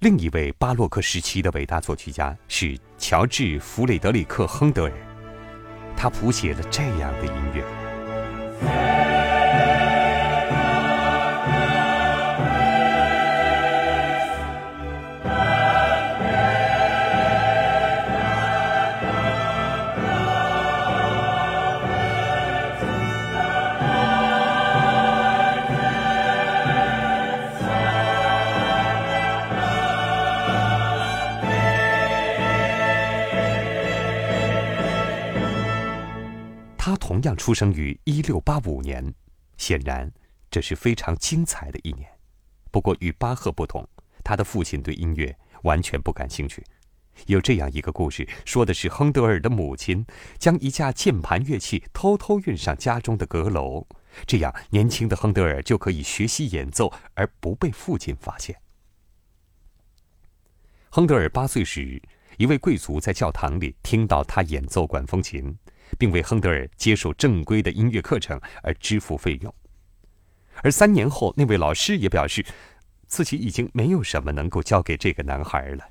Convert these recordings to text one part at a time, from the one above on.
另一位巴洛克时期的伟大作曲家是乔治·弗雷德里克·亨德尔，他谱写了这样的音乐。同样出生于一六八五年，显然这是非常精彩的一年。不过与巴赫不同，他的父亲对音乐完全不感兴趣。有这样一个故事，说的是亨德尔的母亲将一架键盘乐器偷偷运上家中的阁楼，这样年轻的亨德尔就可以学习演奏而不被父亲发现。亨德尔八岁时，一位贵族在教堂里听到他演奏管风琴。并为亨德尔接受正规的音乐课程而支付费用，而三年后，那位老师也表示，自己已经没有什么能够教给这个男孩了。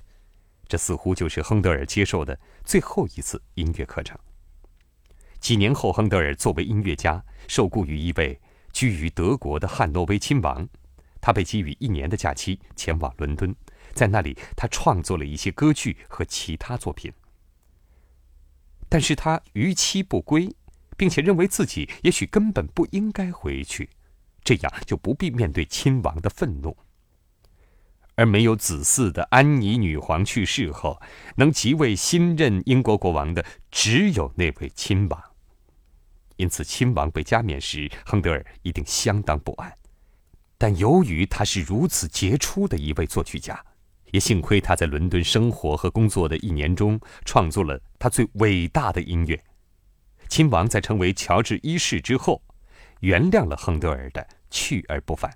这似乎就是亨德尔接受的最后一次音乐课程。几年后，亨德尔作为音乐家受雇于一位居于德国的汉诺威亲王，他被给予一年的假期前往伦敦，在那里，他创作了一些歌剧和其他作品。但是他逾期不归，并且认为自己也许根本不应该回去，这样就不必面对亲王的愤怒。而没有子嗣的安妮女皇去世后，能即位新任英国国王的只有那位亲王。因此，亲王被加冕时，亨德尔一定相当不安。但由于他是如此杰出的一位作曲家。也幸亏他在伦敦生活和工作的一年中，创作了他最伟大的音乐。亲王在成为乔治一世之后，原谅了亨德尔的去而不返。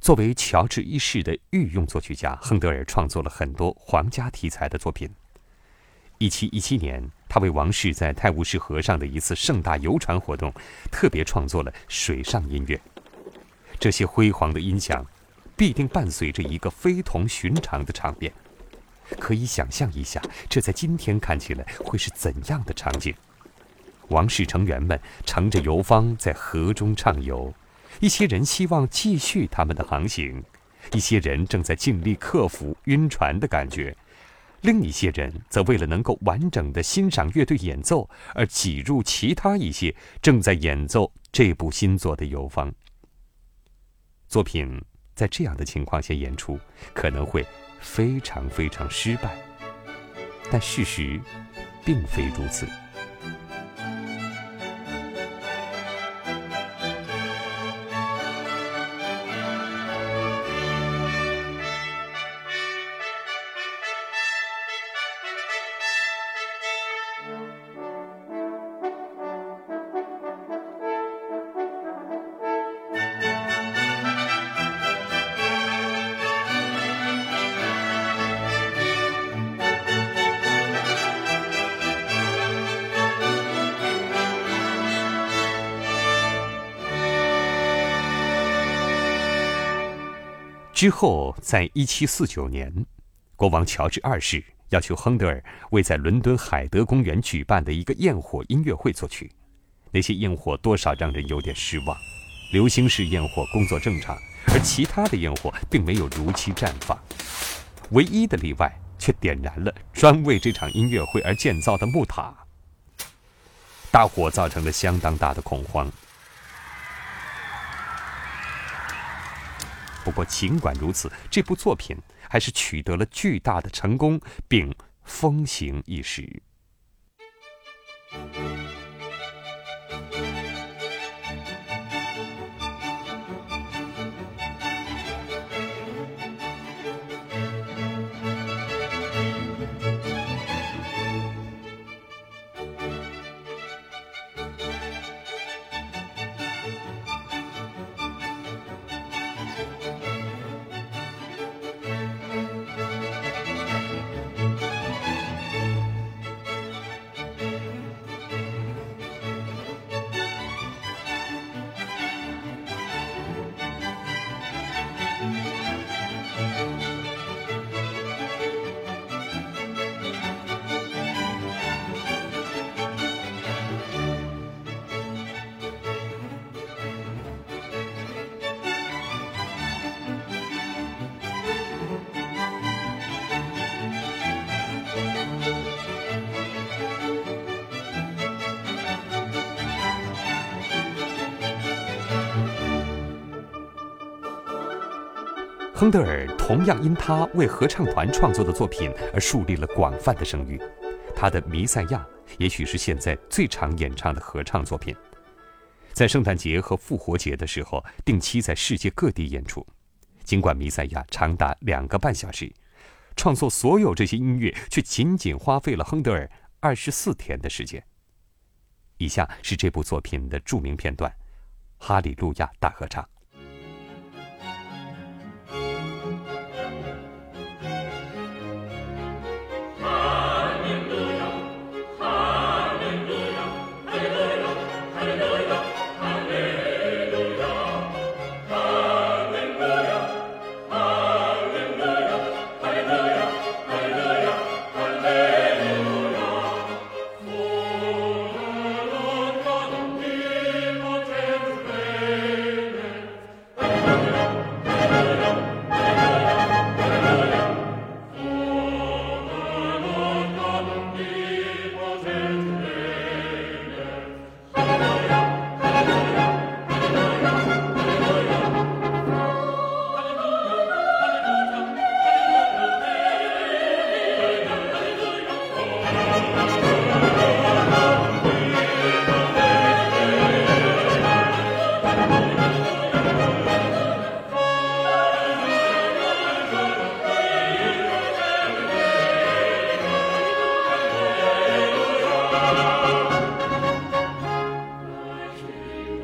作为乔治一世的御用作曲家，亨德尔创作了很多皇家题材的作品。一七一七年，他为王室在泰晤士河上的一次盛大游船活动，特别创作了水上音乐。这些辉煌的音响。必定伴随着一个非同寻常的场面，可以想象一下，这在今天看起来会是怎样的场景？王室成员们乘着游方在河中畅游，一些人希望继续他们的航行，一些人正在尽力克服晕船的感觉，另一些人则为了能够完整的欣赏乐队演奏而挤入其他一些正在演奏这部新作的游方。作品。在这样的情况下演出，可能会非常非常失败，但事实并非如此。之后，在一七四九年，国王乔治二世要求亨德尔为在伦敦海德公园举办的一个焰火音乐会作曲。那些焰火多少让人有点失望。流星式焰火工作正常，而其他的焰火并没有如期绽放。唯一的例外却点燃了专为这场音乐会而建造的木塔。大火造成了相当大的恐慌。不过，尽管如此，这部作品还是取得了巨大的成功，并风行一时。亨德尔同样因他为合唱团创作的作品而树立了广泛的声誉。他的《弥赛亚》也许是现在最常演唱的合唱作品，在圣诞节和复活节的时候定期在世界各地演出。尽管《弥赛亚》长达两个半小时，创作所有这些音乐却仅仅花费了亨德尔二十四天的时间。以下是这部作品的著名片段：《哈利路亚大合唱》。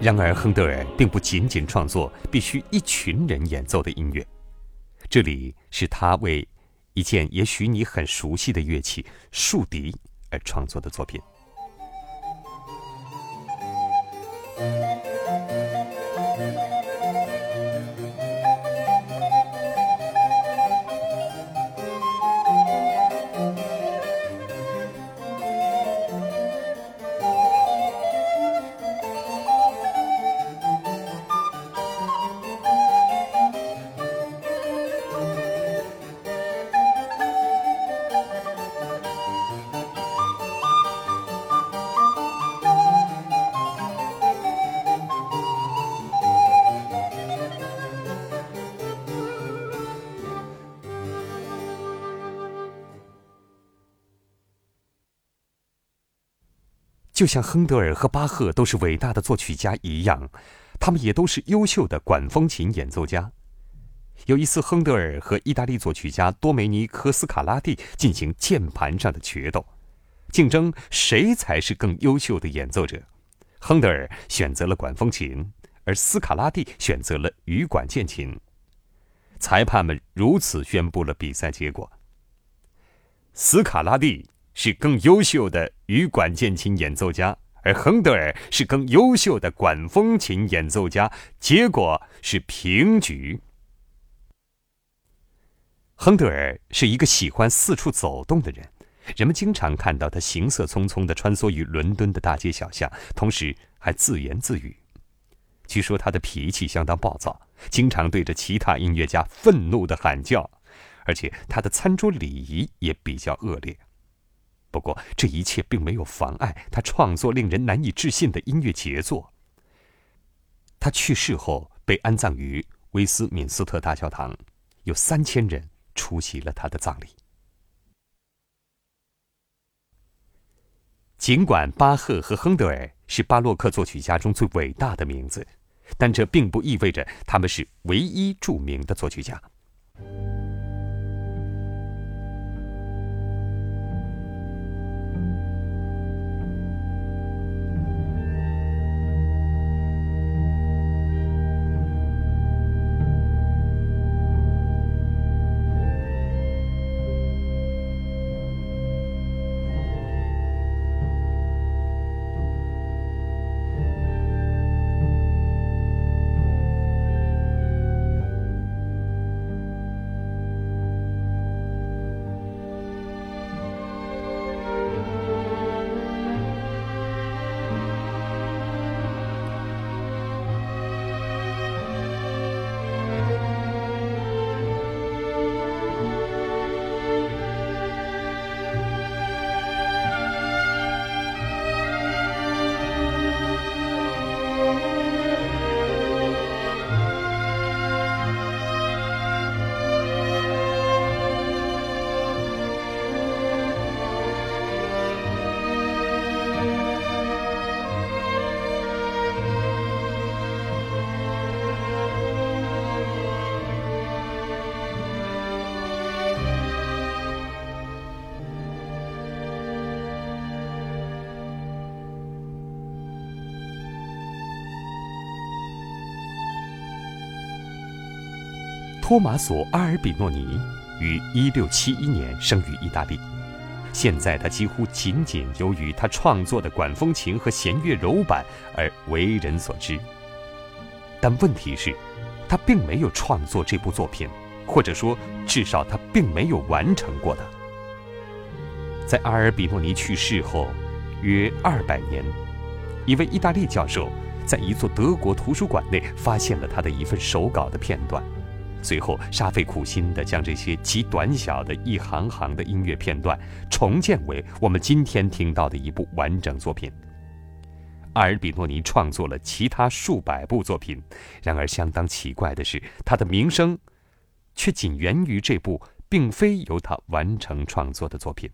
然而，亨德尔并不仅仅创作必须一群人演奏的音乐，这里是他为一件也许你很熟悉的乐器——竖笛而创作的作品。就像亨德尔和巴赫都是伟大的作曲家一样，他们也都是优秀的管风琴演奏家。有一次，亨德尔和意大利作曲家多梅尼科·斯卡拉蒂进行键盘上的决斗，竞争谁才是更优秀的演奏者。亨德尔选择了管风琴，而斯卡拉蒂选择了羽管键琴。裁判们如此宣布了比赛结果：斯卡拉蒂。是更优秀的羽管键琴演奏家，而亨德尔是更优秀的管风琴演奏家。结果是平局。亨德尔是一个喜欢四处走动的人，人们经常看到他行色匆匆地穿梭于伦敦的大街小巷，同时还自言自语。据说他的脾气相当暴躁，经常对着其他音乐家愤怒地喊叫，而且他的餐桌礼仪也比较恶劣。不过，这一切并没有妨碍他创作令人难以置信的音乐杰作。他去世后被安葬于威斯敏斯特大教堂，有三千人出席了他的葬礼。尽管巴赫和亨德尔是巴洛克作曲家中最伟大的名字，但这并不意味着他们是唯一著名的作曲家。托马索·阿尔比诺尼于1671年生于意大利。现在他几乎仅仅由于他创作的管风琴和弦乐柔板而为人所知。但问题是，他并没有创作这部作品，或者说，至少他并没有完成过的。在阿尔比诺尼去世后约二百年，一位意大利教授在一座德国图书馆内发现了他的一份手稿的片段。随后，煞费苦心的将这些极短小的一行行的音乐片段重建为我们今天听到的一部完整作品。阿尔比诺尼创作了其他数百部作品，然而相当奇怪的是，他的名声却仅源于这部并非由他完成创作的作品。